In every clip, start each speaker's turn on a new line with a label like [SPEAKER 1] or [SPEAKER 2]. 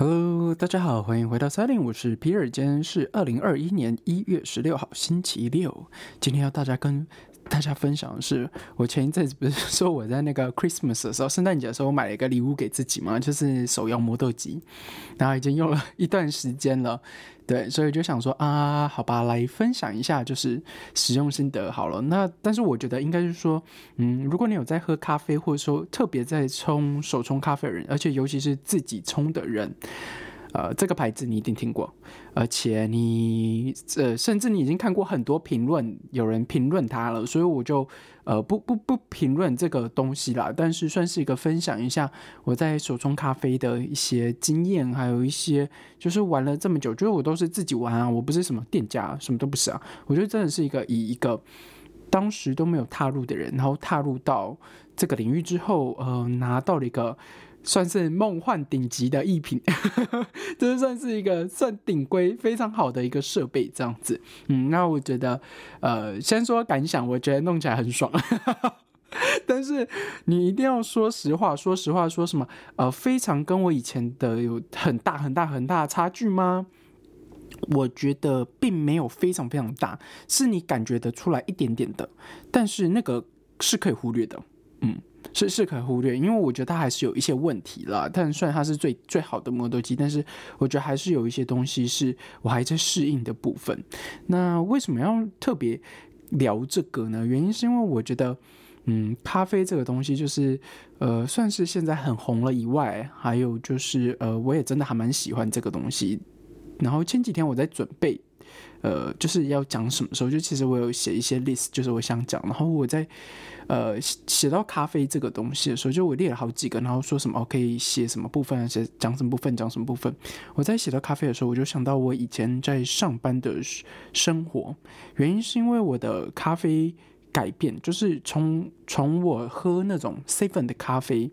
[SPEAKER 1] Hello，大家好，欢迎回到 Setting，我是皮尔，今天是二零二一年一月十六号，星期六。今天要大家跟大家分享的是，我前一阵子不是说我在那个 Christmas 的时候，圣诞节的时候，我买了一个礼物给自己嘛，就是手摇磨豆机，然后已经用了一段时间了。对，所以就想说啊，好吧，来分享一下就是使用心得好了。那但是我觉得应该是说，嗯，如果你有在喝咖啡，或者说特别在冲手冲咖啡的人，而且尤其是自己冲的人。呃，这个牌子你一定听过，而且你呃，甚至你已经看过很多评论，有人评论它了，所以我就呃不不不评论这个东西啦。但是算是一个分享一下我在手冲咖啡的一些经验，还有一些就是玩了这么久，就是我都是自己玩啊，我不是什么店家，什么都不是啊。我觉得真的是一个以一个当时都没有踏入的人，然后踏入到这个领域之后，呃，拿到了一个。算是梦幻顶级的艺品，这算是一个算顶规非常好的一个设备，这样子。嗯，那我觉得，呃，先说感想，我觉得弄起来很爽。但是你一定要说实话，说实话，说什么？呃，非常跟我以前的有很大很大很大的差距吗？我觉得并没有非常非常大，是你感觉得出来一点点的，但是那个是可以忽略的。嗯。是是可忽略，因为我觉得它还是有一些问题啦。但虽然它是最最好的磨豆机，但是我觉得还是有一些东西是我还在适应的部分。那为什么要特别聊这个呢？原因是因为我觉得，嗯，咖啡这个东西就是呃，算是现在很红了以外，还有就是呃，我也真的还蛮喜欢这个东西。然后前几天我在准备。呃，就是要讲什么时候？就其实我有写一些 list，就是我想讲。然后我在呃写到咖啡这个东西的时候，就我列了好几个，然后说什么可以写什么部分，写讲什么部分，讲什么部分。我在写到咖啡的时候，我就想到我以前在上班的生活，原因是因为我的咖啡改变，就是从从我喝那种 seven 的咖啡。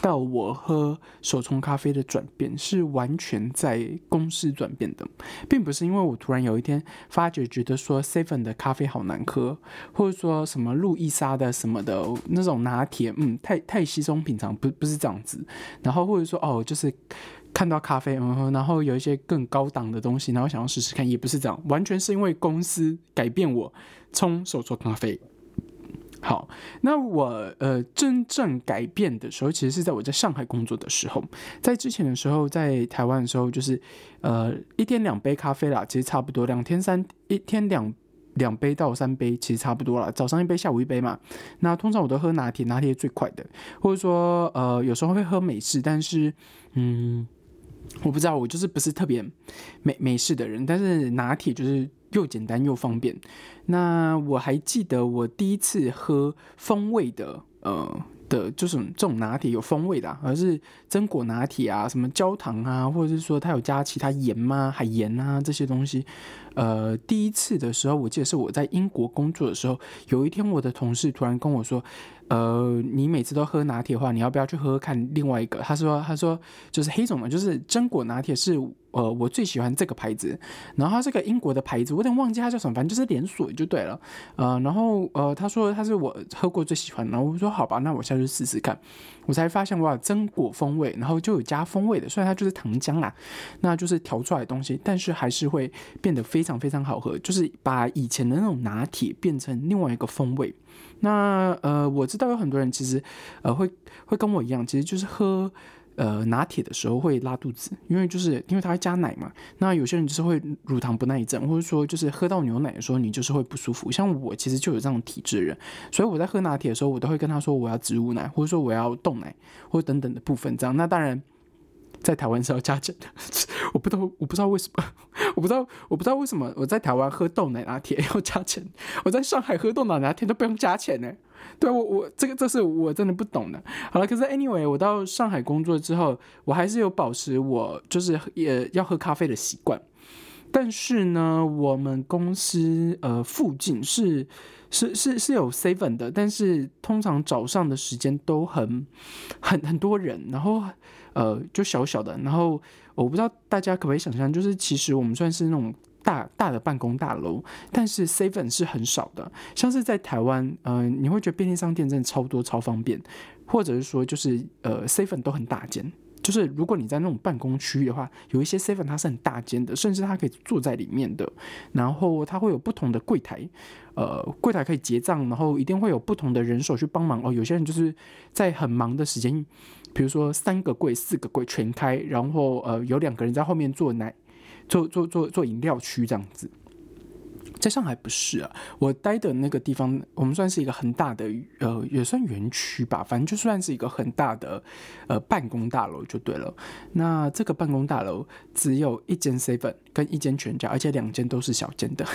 [SPEAKER 1] 到我喝手冲咖啡的转变是完全在公司转变的，并不是因为我突然有一天发觉觉得说 seven 的咖啡好难喝，或者说什么路易莎的什么的那种拿铁，嗯，太太稀松平常，不不是这样子。然后或者说哦，就是看到咖啡，嗯，然后有一些更高档的东西，然后想要试试看，也不是这样，完全是因为公司改变我冲手冲咖啡。好，那我呃真正改变的时候，其实是在我在上海工作的时候，在之前的时候，在台湾的时候，就是呃一天两杯咖啡啦，其实差不多，两天三一天两两杯到三杯，其实差不多了。早上一杯，下午一杯嘛。那通常我都喝拿铁，拿铁最快的，或者说呃有时候会喝美式，但是嗯我不知道，我就是不是特别美美式的人，但是拿铁就是。又简单又方便。那我还记得我第一次喝风味的，呃的，就是这种拿铁有风味的，而是榛果拿铁啊，什么焦糖啊，或者是说它有加其他盐吗？海盐啊这些东西。呃，第一次的时候，我记得是我在英国工作的时候，有一天我的同事突然跟我说。呃，你每次都喝拿铁的话，你要不要去喝喝看另外一个？他说，他说就是黑种的，就是榛果拿铁是呃我最喜欢这个牌子，然后它是个英国的牌子，我有点忘记它叫什么，反正就是连锁就对了。呃，然后呃他说他是我喝过最喜欢，然后我说好吧，那我下去试试看。我才发现哇，榛果风味，然后就有加风味的，虽然它就是糖浆啦，那就是调出来的东西，但是还是会变得非常非常好喝，就是把以前的那种拿铁变成另外一个风味。那呃，我知道有很多人其实呃会会跟我一样，其实就是喝呃拿铁的时候会拉肚子，因为就是因为它会加奶嘛。那有些人就是会乳糖不耐症，或者说就是喝到牛奶的时候你就是会不舒服。像我其实就有这样体质的人，所以我在喝拿铁的时候，我都会跟他说我要植物奶，或者说我要冻奶，或等等的部分这样。那当然。在台湾是要加钱的，我不知道，我不知道为什么，我不知道，我不知道为什么我在台湾喝豆奶拿铁要加钱，我在上海喝豆奶拿铁都不用加钱呢。对我，我这个这是我真的不懂的。好了，可是 anyway，我到上海工作之后，我还是有保持我就是也要喝咖啡的习惯。但是呢，我们公司呃附近是是是是有 seven 的，但是通常早上的时间都很很很多人，然后。呃，就小小的，然后我不知道大家可不可以想象，就是其实我们算是那种大大的办公大楼，但是 seven 是很少的。像是在台湾，嗯，你会觉得便利商店真的超多超方便，或者是说就是呃 seven 都很大间。就是如果你在那种办公区域的话，有一些 seven 它是很大间的，甚至它可以坐在里面的，然后它会有不同的柜台，呃，柜台可以结账，然后一定会有不同的人手去帮忙哦。有些人就是在很忙的时间，比如说三个柜、四个柜全开，然后呃有两个人在后面做奶、做做做做饮料区这样子。在上海不是啊，我待的那个地方，我们算是一个很大的，呃，也算园区吧，反正就算是一个很大的，呃，办公大楼就对了。那这个办公大楼只有一间 seven 跟一间全家，而且两间都是小间的，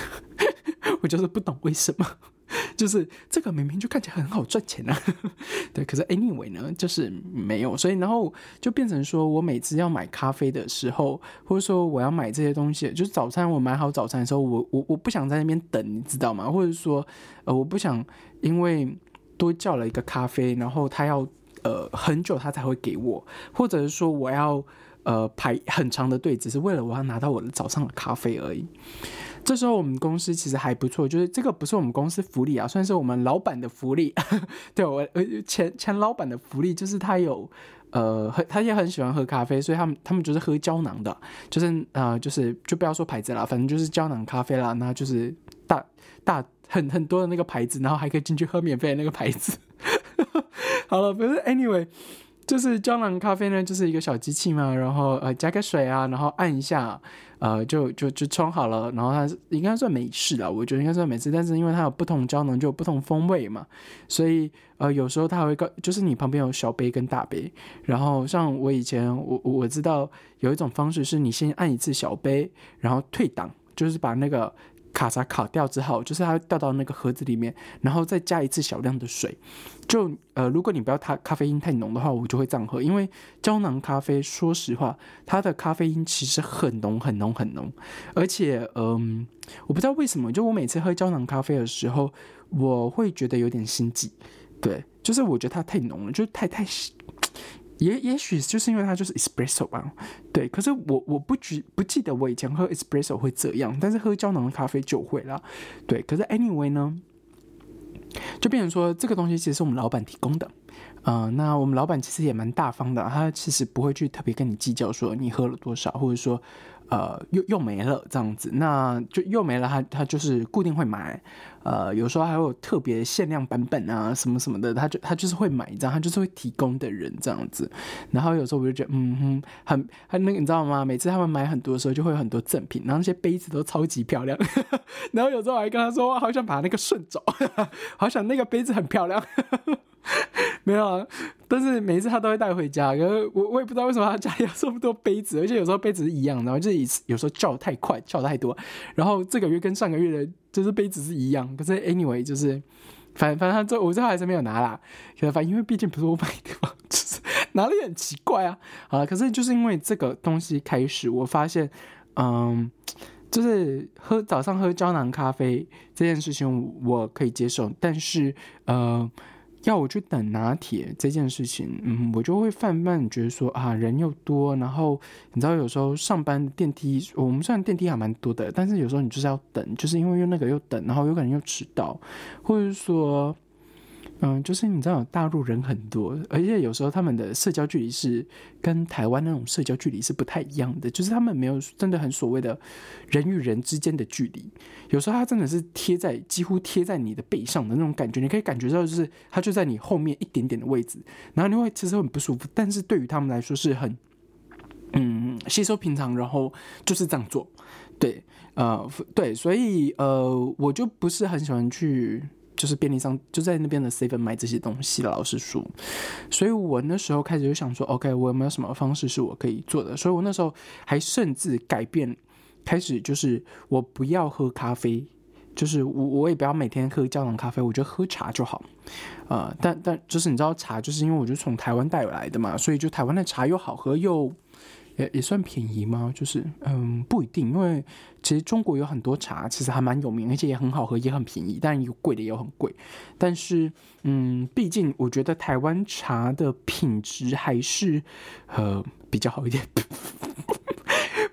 [SPEAKER 1] 我就是不懂为什么。就是这个明明就看起来很好赚钱啊，对，可是 anyway 呢，就是没有，所以然后就变成说我每次要买咖啡的时候，或者说我要买这些东西，就是早餐我买好早餐的时候，我我我不想在那边等，你知道吗？或者说呃我不想因为多叫了一个咖啡，然后他要呃很久他才会给我，或者是说我要呃排很长的队，只是为了我要拿到我的早上的咖啡而已。这时候我们公司其实还不错，就是这个不是我们公司福利啊，算是我们老板的福利。对我呃前前老板的福利就是他有呃他也很喜欢喝咖啡，所以他们他们就是喝胶囊的，就是呃就是就不要说牌子啦，反正就是胶囊咖啡啦，那就是大大很很多的那个牌子，然后还可以进去喝免费的那个牌子。好了，不是 anyway。就是胶囊咖啡呢，就是一个小机器嘛，然后呃加个水啊，然后按一下，呃就就就冲好了。然后它应该算美式的，我觉得应该算美式，但是因为它有不同胶囊，就有不同风味嘛，所以呃有时候它会告，就是你旁边有小杯跟大杯。然后像我以前我我知道有一种方式是你先按一次小杯，然后退档，就是把那个。卡嚓卡掉之后，就是它掉到那个盒子里面，然后再加一次小量的水。就呃，如果你不要它咖啡因太浓的话，我就会这样喝。因为胶囊咖啡，说实话，它的咖啡因其实很浓很浓很浓，而且嗯，我不知道为什么，就我每次喝胶囊咖啡的时候，我会觉得有点心悸。对，就是我觉得它太浓了，就太太。也也许就是因为它就是 espresso 吧，对。可是我我不记不记得我以前喝 espresso 会这样，但是喝胶囊的咖啡就会了，对。可是 anyway 呢，就变成说这个东西其实是我们老板提供的，嗯，那我们老板其实也蛮大方的，他其实不会去特别跟你计较说你喝了多少，或者说。呃，又又没了这样子，那就又没了。他他就是固定会买，呃，有时候还有特别限量版本啊，什么什么的，他就他就是会买这样，他就是会提供的人这样子。然后有时候我就觉得，嗯哼，很很那个，你知道吗？每次他们买很多的时候，就会有很多赠品，然后那些杯子都超级漂亮。然后有时候我还跟他说，好想把那个顺走，好想那个杯子很漂亮。没有啊，但是每一次他都会带回家。可是我我也不知道为什么他家里有这么多杯子，而且有时候杯子是一样的，就是有时候叫太快，叫太多。然后这个月跟上个月的，就是杯子是一样。可是 anyway，就是反反正他最我最后还是没有拿啦。可是反正因为毕竟不是我买的嘛，就是拿了很奇怪啊。啊，可是就是因为这个东西开始，我发现，嗯，就是喝早上喝胶囊咖啡这件事情我可以接受，但是呃。要我去等拿铁这件事情，嗯，我就会泛泛觉得说啊，人又多，然后你知道有时候上班电梯，我们虽然电梯还蛮多的，但是有时候你就是要等，就是因为又那个又等，然后有可能又迟到，或者说。嗯，就是你知道大陆人很多，而且有时候他们的社交距离是跟台湾那种社交距离是不太一样的，就是他们没有真的很所谓的人与人之间的距离，有时候他真的是贴在几乎贴在你的背上的那种感觉，你可以感觉到就是他就在你后面一点点的位置，然后你会其实很不舒服，但是对于他们来说是很嗯吸收平常，然后就是这样做，对，呃，对，所以呃，我就不是很喜欢去。就是便利商就在那边的 seven 买这些东西，老师说，所以我那时候开始就想说，OK，我有没有什么方式是我可以做的？所以我那时候还甚至改变，开始就是我不要喝咖啡，就是我我也不要每天喝胶囊咖啡，我觉得喝茶就好。呃，但但就是你知道茶，就是因为我就从台湾带来的嘛，所以就台湾的茶又好喝又。也也算便宜吗？就是嗯，不一定，因为其实中国有很多茶，其实还蛮有名，而且也很好喝，也很便宜。但有贵的，也有很贵。但是嗯，毕竟我觉得台湾茶的品质还是呃比较好一点。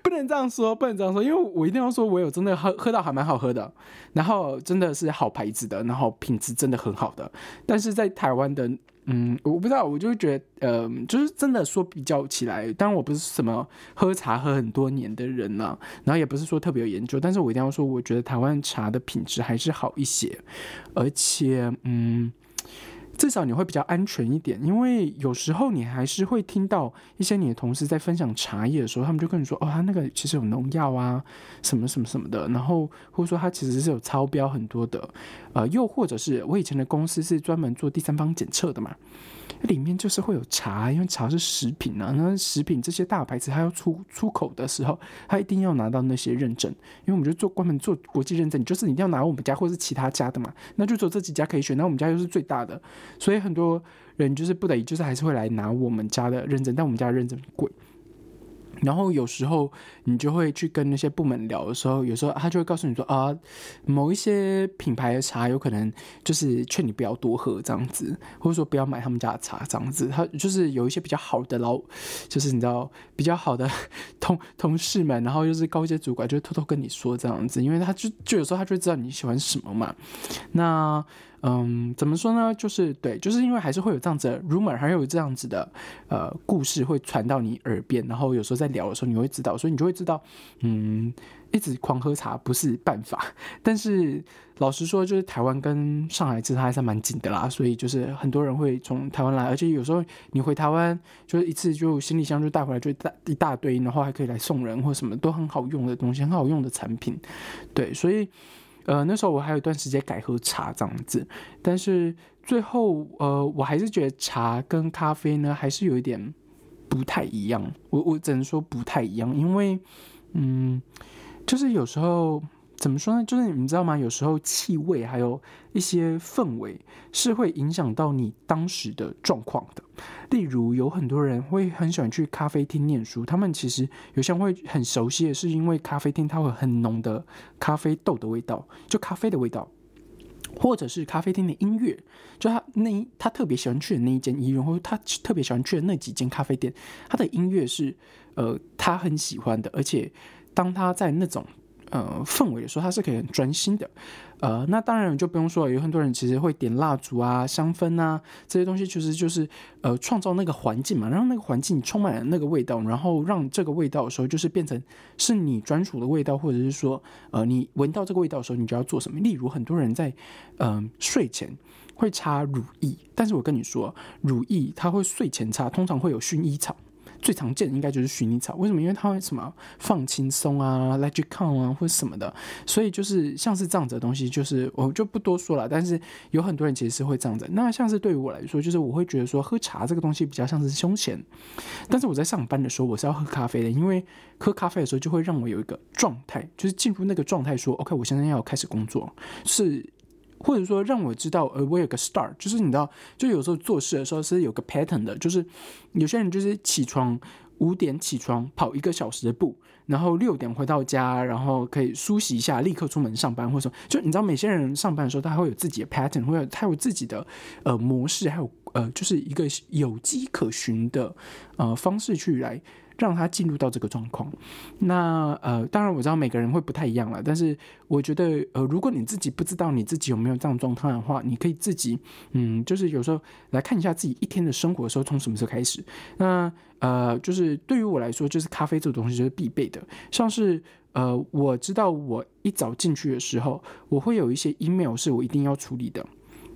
[SPEAKER 1] 不能能这样说，不能这样说，因为我一定要说，我有真的喝喝到还蛮好喝的，然后真的是好牌子的，然后品质真的很好的。但是在台湾的，嗯，我不知道，我就觉得，呃，就是真的说比较起来，当然我不是什么喝茶喝很多年的人了，然后也不是说特别有研究，但是我一定要说，我觉得台湾茶的品质还是好一些，而且，嗯。至少你会比较安全一点，因为有时候你还是会听到一些你的同事在分享茶叶的时候，他们就跟你说：“哦，他那个其实有农药啊，什么什么什么的。”然后或者说他其实是有超标很多的，呃，又或者是我以前的公司是专门做第三方检测的嘛。里面就是会有茶，因为茶是食品啊。那食品这些大牌子，它要出出口的时候，它一定要拿到那些认证。因为我们就做专门做国际认证，你就是你一定要拿我们家或是其他家的嘛。那就只有这几家可以选，那我们家又是最大的，所以很多人就是不得已，就是还是会来拿我们家的认证，但我们家的认证贵。然后有时候你就会去跟那些部门聊的时候，有时候他就会告诉你说啊，某一些品牌的茶有可能就是劝你不要多喝这样子，或者说不要买他们家的茶这样子。他就是有一些比较好的老，就是你知道比较好的 同同事们，然后又是高阶主管，就偷偷跟你说这样子，因为他就就有时候他就知道你喜欢什么嘛。那。嗯，怎么说呢？就是对，就是因为还是会有这样子的 rumor，还有这样子的呃故事会传到你耳边，然后有时候在聊的时候你会知道，所以你就会知道，嗯，一直狂喝茶不是办法。但是老实说，就是台湾跟上海其实还是蛮紧的啦，所以就是很多人会从台湾来，而且有时候你回台湾就是一次就行李箱就带回来就大一大堆，然后还可以来送人或什么都很好用的东西，很好用的产品，对，所以。呃，那时候我还有一段时间改喝茶这样子，但是最后呃，我还是觉得茶跟咖啡呢还是有一点不太一样。我我只能说不太一样，因为嗯，就是有时候。怎么说呢？就是你们知道吗？有时候气味还有一些氛围是会影响到你当时的状况的。例如，有很多人会很喜欢去咖啡厅念书，他们其实有些人会很熟悉的是因为咖啡厅它会很浓的咖啡豆的味道，就咖啡的味道，或者是咖啡厅的音乐，就他那他特别喜欢去的那一间医院，或者他特别喜欢去的那几间咖啡店，他的音乐是呃他很喜欢的，而且当他在那种。呃，氛围的时候，它是可以很专心的。呃，那当然就不用说了，有很多人其实会点蜡烛啊、香氛啊这些东西，其实就是呃创造那个环境嘛，让那个环境充满了那个味道，然后让这个味道的时候就是变成是你专属的味道，或者是说呃你闻到这个味道的时候，你就要做什么。例如很多人在嗯睡前会擦乳液，但是我跟你说，乳液它会睡前擦，通常会有薰衣草。最常见的应该就是薰衣草，为什么？因为它会什么放轻松啊，let you come 啊，或者什么的，所以就是像是这样子的东西，就是我就不多说了。但是有很多人其实是会这样子。那像是对于我来说，就是我会觉得说喝茶这个东西比较像是休闲，但是我在上班的时候我是要喝咖啡的，因为喝咖啡的时候就会让我有一个状态，就是进入那个状态，说 OK，我现在要开始工作，是。或者说让我知道，呃，我有个 start，就是你知道，就有时候做事的时候是有个 pattern 的，就是有些人就是起床五点起床跑一个小时的步，然后六点回到家，然后可以梳洗一下，立刻出门上班，或者说，就你知道，每些人上班的时候他会有自己的 pattern，或者他有自己的呃模式，还有呃就是一个有迹可循的呃方式去来。让他进入到这个状况，那呃，当然我知道每个人会不太一样了，但是我觉得呃，如果你自己不知道你自己有没有这样状态的话，你可以自己嗯，就是有时候来看一下自己一天的生活的时候从什么时候开始。那呃，就是对于我来说，就是咖啡这个东西就是必备的，像是呃，我知道我一早进去的时候，我会有一些 email 是我一定要处理的，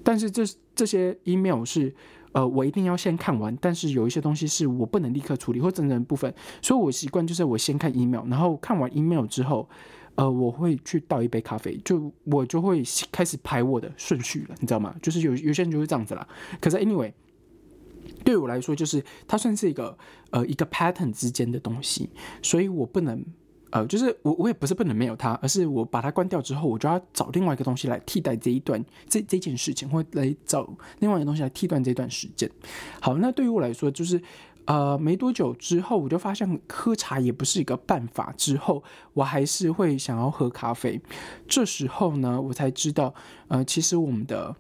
[SPEAKER 1] 但是这这些 email 是。呃，我一定要先看完，但是有一些东西是我不能立刻处理或整整部分，所以我习惯就是我先看 email，然后看完 email 之后，呃，我会去倒一杯咖啡，就我就会开始排我的顺序了，你知道吗？就是有有些人就是这样子啦。可是 anyway，对我来说，就是它算是一个呃一个 pattern 之间的东西，所以我不能。呃，就是我我也不是不能没有它，而是我把它关掉之后，我就要找另外一个东西来替代这一段这这件事情，或来找另外一个东西来替代这段时间。好，那对于我来说，就是呃没多久之后，我就发现喝茶也不是一个办法。之后我还是会想要喝咖啡。这时候呢，我才知道，呃，其实我们的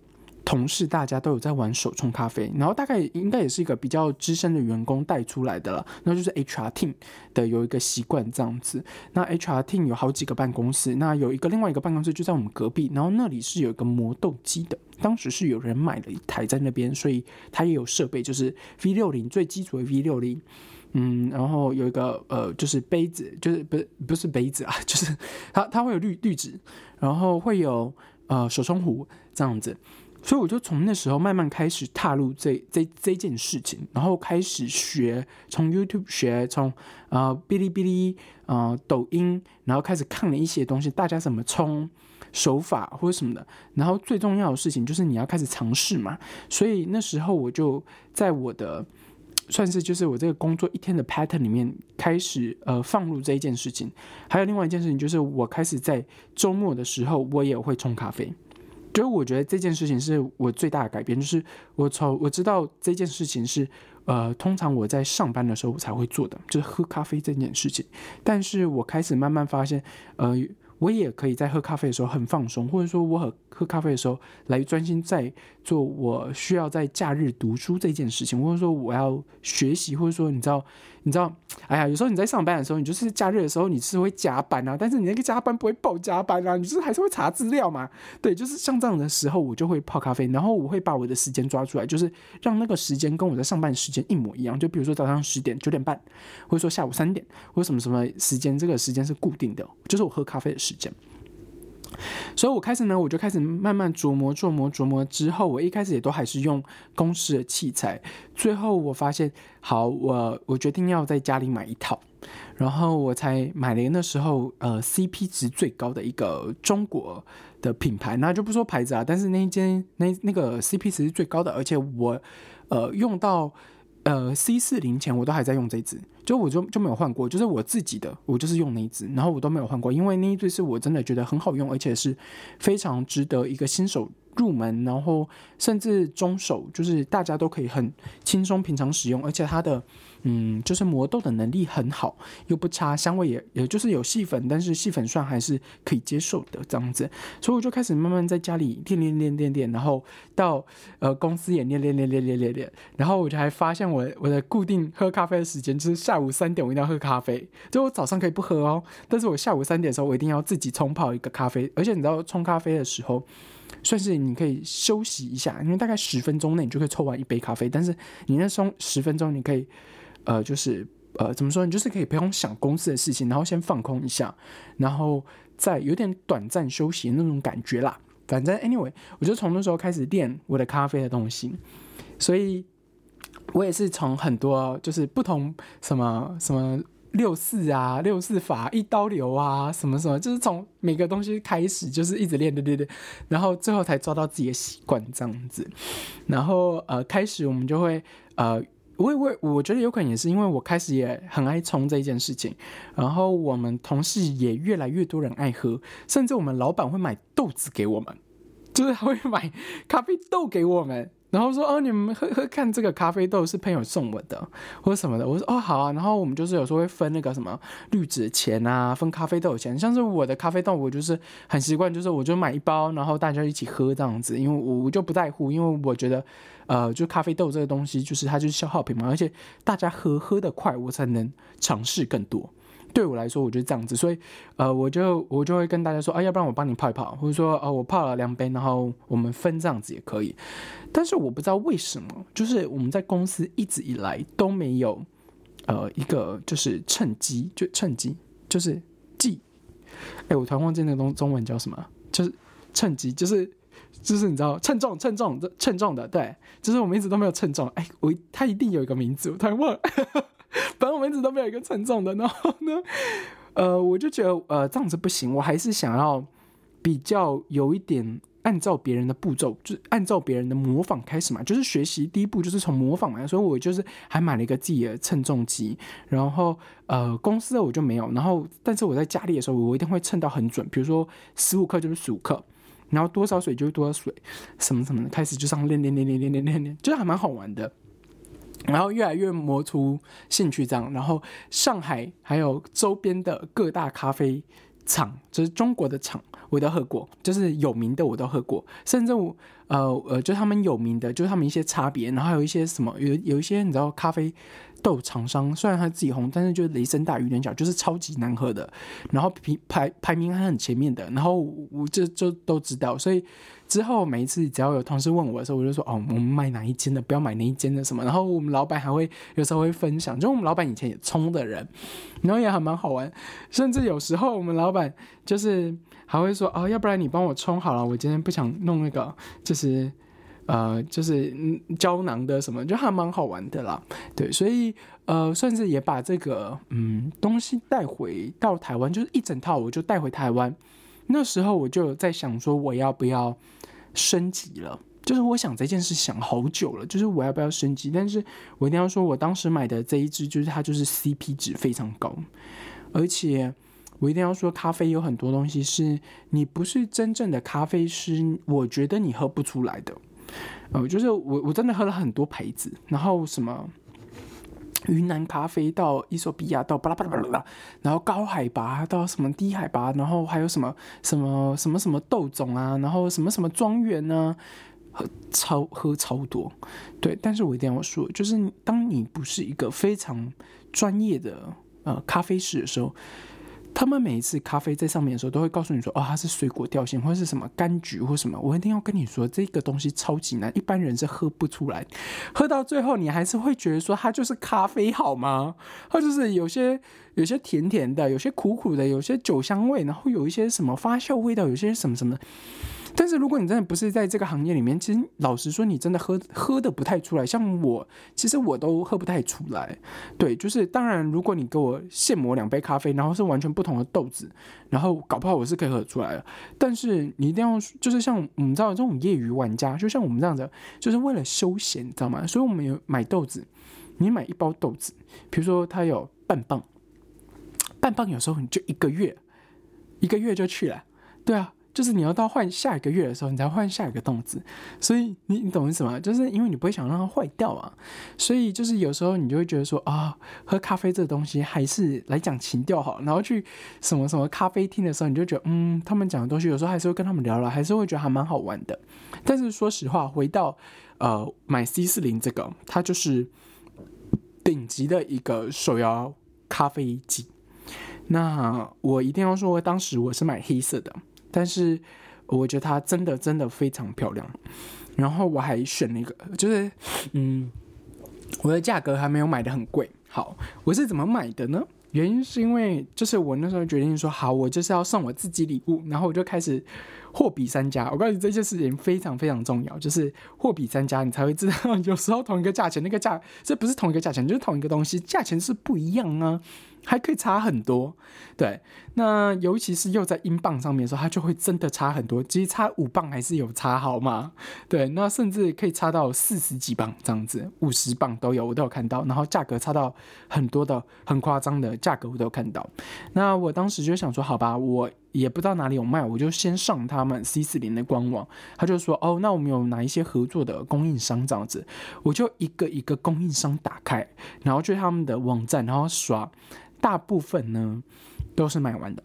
[SPEAKER 1] 同事大家都有在玩手冲咖啡，然后大概应该也是一个比较资深的员工带出来的了。那就是 HR team 的有一个习惯这样子。那 HR team 有好几个办公室，那有一个另外一个办公室就在我们隔壁，然后那里是有一个磨豆机的。当时是有人买了一台在那边，所以它也有设备，就是 V 六零最基础的 V 六零。嗯，然后有一个呃，就是杯子，就是不是不是杯子啊，就是它它会有滤滤纸，然后会有呃手冲壶这样子。所以我就从那时候慢慢开始踏入这这这件事情，然后开始学，从 YouTube 学，从呃哔哩哔哩、呃抖音，然后开始看了一些东西，大家怎么冲手法或者什么的。然后最重要的事情就是你要开始尝试嘛。所以那时候我就在我的算是就是我这个工作一天的 pattern 里面开始呃放入这一件事情。还有另外一件事情就是我开始在周末的时候我也会冲咖啡。就是我觉得这件事情是我最大的改变，就是我从我知道这件事情是，呃，通常我在上班的时候才会做的，就是喝咖啡这件事情。但是我开始慢慢发现，呃。我也可以在喝咖啡的时候很放松，或者说我喝喝咖啡的时候来专心在做我需要在假日读书这件事情，或者说我要学习，或者说你知道，你知道，哎呀，有时候你在上班的时候，你就是假日的时候你是会加班啊，但是你那个加班不会报加班啊，你就是还是会查资料嘛，对，就是像这样的时候，我就会泡咖啡，然后我会把我的时间抓出来，就是让那个时间跟我在上班时间一模一样，就比如说早上十点、九点半，或者说下午三点，或者什么什么时间，这个时间是固定的，就是我喝咖啡的。时间，所以我开始呢，我就开始慢慢琢磨、琢磨、琢磨。之后，我一开始也都还是用公司的器材。最后，我发现，好，我我决定要在家里买一套，然后我才买了那时候呃 CP 值最高的一个中国的品牌，那就不说牌子啊，但是那一间那那个 CP 值是最高的，而且我呃用到。呃，C 四零前我都还在用这支，就我就就没有换过，就是我自己的，我就是用那一支，然后我都没有换过，因为那一支是我真的觉得很好用，而且是非常值得一个新手。入门，然后甚至中手，就是大家都可以很轻松平常使用，而且它的嗯，就是磨豆的能力很好，又不差，香味也也就是有细粉，但是细粉算还是可以接受的这样子，所以我就开始慢慢在家里练练练练练，然后到呃公司也练练练练练练练，然后我就还发现我我的固定喝咖啡的时间就是下午三点我一定要喝咖啡，就我早上可以不喝哦，但是我下午三点的时候我一定要自己冲泡一个咖啡，而且你知道冲咖啡的时候。算是你可以休息一下，因为大概十分钟内你就可以抽完一杯咖啡。但是你那冲十分钟，你可以呃，就是呃，怎么说？你就是可以不用想公司的事情，然后先放空一下，然后再有点短暂休息那种感觉啦。反正 anyway，我就从那时候开始练我的咖啡的东西，所以我也是从很多就是不同什么什么。六四啊，六四法，一刀流啊，什么什么，就是从每个东西开始，就是一直练，对对对，然后最后才抓到自己的习惯这样子。然后呃，开始我们就会呃，我我我觉得有可能也是因为我开始也很爱冲这一件事情，然后我们同事也越来越多人爱喝，甚至我们老板会买豆子给我们，就是他会买咖啡豆给我们。然后说哦，你们喝喝看，这个咖啡豆是朋友送我的，或者什么的。我说哦，好啊。然后我们就是有时候会分那个什么滤纸钱啊，分咖啡豆钱。像是我的咖啡豆，我就是很习惯，就是我就买一包，然后大家一起喝这样子。因为我我就不在乎，因为我觉得，呃，就咖啡豆这个东西，就是它就是消耗品嘛，而且大家喝喝得快，我才能尝试更多。对我来说，我就这样子，所以，呃，我就我就会跟大家说，啊，要不然我帮你泡一泡，或者说，哦，我泡了两杯，然后我们分这样子也可以。但是我不知道为什么，就是我们在公司一直以来都没有，呃，一个就是趁机，就趁机，就是记，哎，我突然忘记那个东中文叫什么，就是趁机，就是就是你知道，称重，称重，称重的，对，就是我们一直都没有称重，哎，我他一定有一个名字，我突然忘了。反正我们一直都没有一个称重的，然后呢，呃，我就觉得呃这样子不行，我还是想要比较有一点按照别人的步骤，就是按照别人的模仿开始嘛，就是学习第一步就是从模仿嘛，所以我就是还买了一个自己的称重机，然后呃公司的我就没有，然后但是我在家里的时候，我一定会称到很准，比如说十五克就是十五克，然后多少水就多少水，什么什么的，开始就上练练练练练练练练，就是还蛮好玩的。然后越来越磨出兴趣，这样。然后上海还有周边的各大咖啡厂，就是中国的厂，我都喝过，就是有名的我都喝过，甚至我呃呃，就他们有名的，就是他们一些差别，然后还有一些什么，有有一些你知道咖啡。豆厂商虽然他自己红，但是就是雷声大雨点小，就是超级难喝的。然后排排排名还很前面的，然后我这就都知道。所以之后每一次只要有同事问我的时候，我就说哦，我们卖哪一间的，不要买那一间的什么。然后我们老板还会有时候会分享，就我们老板以前也冲的人，然后也还蛮好玩。甚至有时候我们老板就是还会说哦，要不然你帮我冲好了，我今天不想弄那个，就是。呃，就是胶囊的什么，就还蛮好玩的啦。对，所以呃，算是也把这个嗯东西带回到台湾，就是一整套我就带回台湾。那时候我就在想说，我要不要升级了？就是我想这件事想好久了，就是我要不要升级？但是我一定要说，我当时买的这一支，就是它就是 CP 值非常高，而且我一定要说，咖啡有很多东西是你不是真正的咖啡师，我觉得你喝不出来的。呃，就是我我真的喝了很多牌子，然后什么云南咖啡到伊索比亚到巴拉巴拉巴拉，然后高海拔到什么低海拔，然后还有什么什么什么什么豆种啊，然后什么什么庄园呢，喝超喝超多，对，但是我一定要说，就是当你不是一个非常专业的呃咖啡师的时候。他们每一次咖啡在上面的时候，都会告诉你说：“哦，它是水果调性，或者是什么柑橘或什么。”我一定要跟你说，这个东西超级难，一般人是喝不出来。喝到最后，你还是会觉得说它就是咖啡，好吗？或者是有些有些甜甜的，有些苦苦的，有些酒香味，然后有一些什么发酵味道，有些什么什么。但是如果你真的不是在这个行业里面，其实老实说，你真的喝喝的不太出来。像我，其实我都喝不太出来。对，就是当然，如果你给我现磨两杯咖啡，然后是完全不同的豆子，然后搞不好我是可以喝出来的。但是你一定要，就是像我们知道这种业余玩家，就像我们这样子，就是为了休闲，你知道吗？所以我们有买豆子，你买一包豆子，比如说它有半磅，半磅有时候你就一个月，一个月就去了。对啊。就是你要到换下一个月的时候，你才换下一个动子，所以你你懂意思吗？就是因为你不会想让它坏掉啊，所以就是有时候你就会觉得说啊，喝咖啡这个东西还是来讲情调好，然后去什么什么咖啡厅的时候，你就觉得嗯，他们讲的东西有时候还是会跟他们聊聊，还是会觉得还蛮好玩的。但是说实话，回到呃买 C 四零这个，它就是顶级的一个手摇咖啡机。那我一定要说，当时我是买黑色的。但是我觉得它真的真的非常漂亮，然后我还选了一个，就是嗯，我的价格还没有买的很贵。好，我是怎么买的呢？原因是因为就是我那时候决定说，好，我就是要送我自己礼物，然后我就开始货比三家。我告诉你这件事情非常非常重要，就是货比三家，你才会知道有时候同一个价钱，那个价这不是同一个价钱，就是同一个东西，价钱是不一样啊。还可以差很多，对，那尤其是又在英镑上面的时候，它就会真的差很多。其实差五磅还是有差，好吗？对，那甚至可以差到四十几磅这样子，五十磅都有，我都有看到。然后价格差到很多的、很夸张的价格，我都有看到。那我当时就想说，好吧，我也不知道哪里有卖，我就先上他们 C 四零的官网。他就说，哦，那我们有哪一些合作的供应商这样子，我就一个一个供应商打开，然后去他们的网站，然后刷。大部分呢都是卖完的，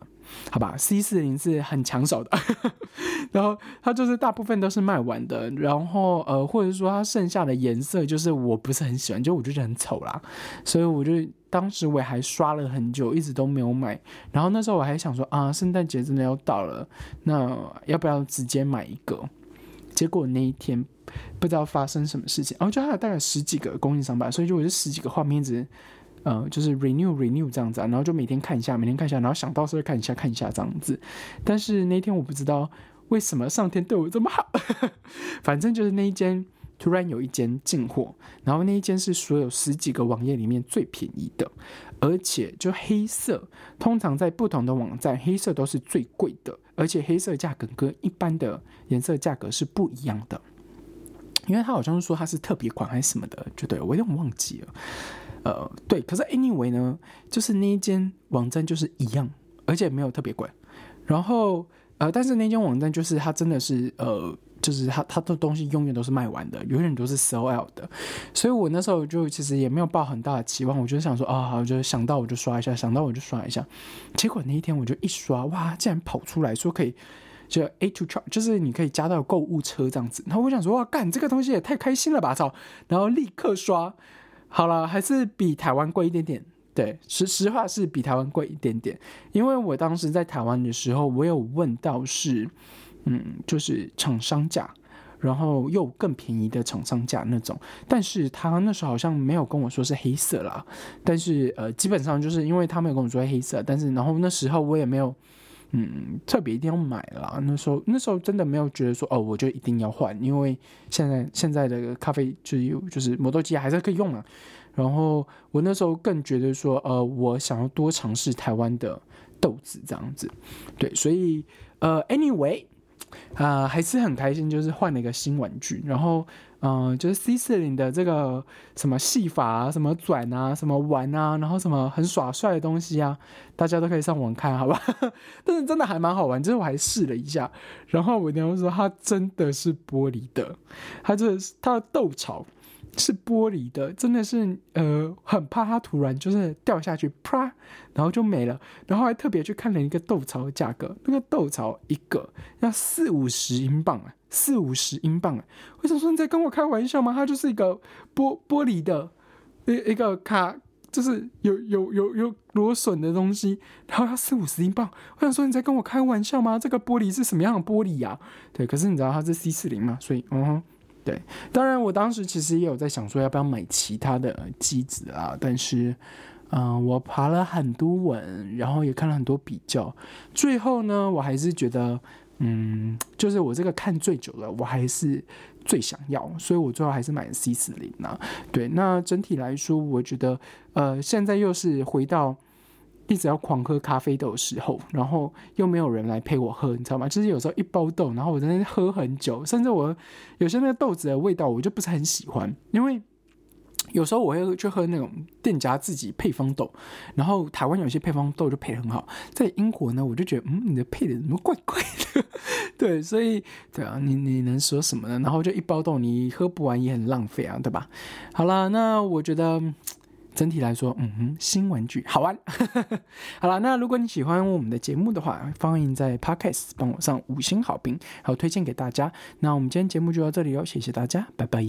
[SPEAKER 1] 好吧？C 四零是很抢手的，然后它就是大部分都是卖完的，然后呃，或者说它剩下的颜色就是我不是很喜欢，就我就觉得很丑啦，所以我就当时我也还刷了很久，一直都没有买。然后那时候我还想说啊，圣诞节真的要到了，那要不要直接买一个？结果那一天不知道发生什么事情，然后就还有大概十几个供应商吧，所以就我这十几个画面一直。呃，就是 renew renew 这样子啊，然后就每天看一下，每天看一下，然后想到时候看一下看一下这样子。但是那天我不知道为什么上天对我这么好，反正就是那一间突然有一间进货，然后那一间是所有十几个网页里面最便宜的，而且就黑色，通常在不同的网站黑色都是最贵的，而且黑色价格跟一般的颜色价格是不一样的，因为他好像是说它是特别款还是什么的，就对我有点忘记了。呃，对，可是 anyway 呢，就是那一间网站就是一样，而且没有特别贵。然后呃，但是那间网站就是它真的是呃就是它它的东西永远都是卖完的，永远都是 sell out 的，所以我那时候就其实也没有抱很大的期望，我就想说啊，我就想到我就刷一下，想到我就刷一下，结果那一天我就一刷，哇，竟然跑出来说可以就 A to c h a r 就是你可以加到购物车这样子，然后我想说哇，干这个东西也太开心了吧，操，然后立刻刷，好了，还是比台湾贵一点点。对，实实话是比台湾贵一点点，因为我当时在台湾的时候，我有问到是，嗯，就是厂商价，然后又更便宜的厂商价那种，但是他那时候好像没有跟我说是黑色啦，但是呃，基本上就是因为他没有跟我说黑色，但是然后那时候我也没有，嗯，特别一定要买啦，那时候那时候真的没有觉得说哦，我就一定要换，因为现在现在的咖啡就有就是磨豆机还是可以用嘛。然后我那时候更觉得说，呃，我想要多尝试台湾的豆子这样子，对，所以呃，anyway，啊，还是很开心，就是换了一个新玩具，然后，嗯，就是 C 四零的这个什么戏法啊，什么转啊，什么玩啊，然后什么很耍帅的东西啊，大家都可以上网看，好吧？但是真的还蛮好玩，就是我还试了一下，然后我娘说它真的是玻璃的，它这它的豆槽。是玻璃的，真的是呃，很怕它突然就是掉下去，啪，然后就没了。然后还特别去看了一个豆槽的价格，那个豆槽一个要四五十英镑啊，四五十英镑啊！我想说你在跟我开玩笑吗？它就是一个玻玻璃的一一个卡，就是有有有有螺损的东西，然后要四五十英镑。我想说你在跟我开玩笑吗？这个玻璃是什么样的玻璃呀？对，可是你知道它是 C 四零嘛，所以嗯。对，当然，我当时其实也有在想说要不要买其他的机子啊，但是，嗯，我爬了很多文，然后也看了很多比较，最后呢，我还是觉得，嗯，就是我这个看最久了，我还是最想要，所以我最后还是买 C 四零啊。对，那整体来说，我觉得，呃，现在又是回到。一直要狂喝咖啡豆的时候，然后又没有人来陪我喝，你知道吗？就是有时候一包豆，然后我在那喝很久，甚至我有些那个豆子的味道我就不是很喜欢，因为有时候我会去喝那种店家自己配方豆，然后台湾有些配方豆就配很好，在英国呢，我就觉得嗯，你的配的怎么怪怪的？对，所以对啊，你你能说什么呢？然后就一包豆你喝不完也很浪费啊，对吧？好了，那我觉得。整体来说，嗯哼，新玩具好玩。好了，那如果你喜欢我们的节目的话，欢迎在 Podcast 帮我上五星好评，还有推荐给大家。那我们今天节目就到这里哦，谢谢大家，拜拜。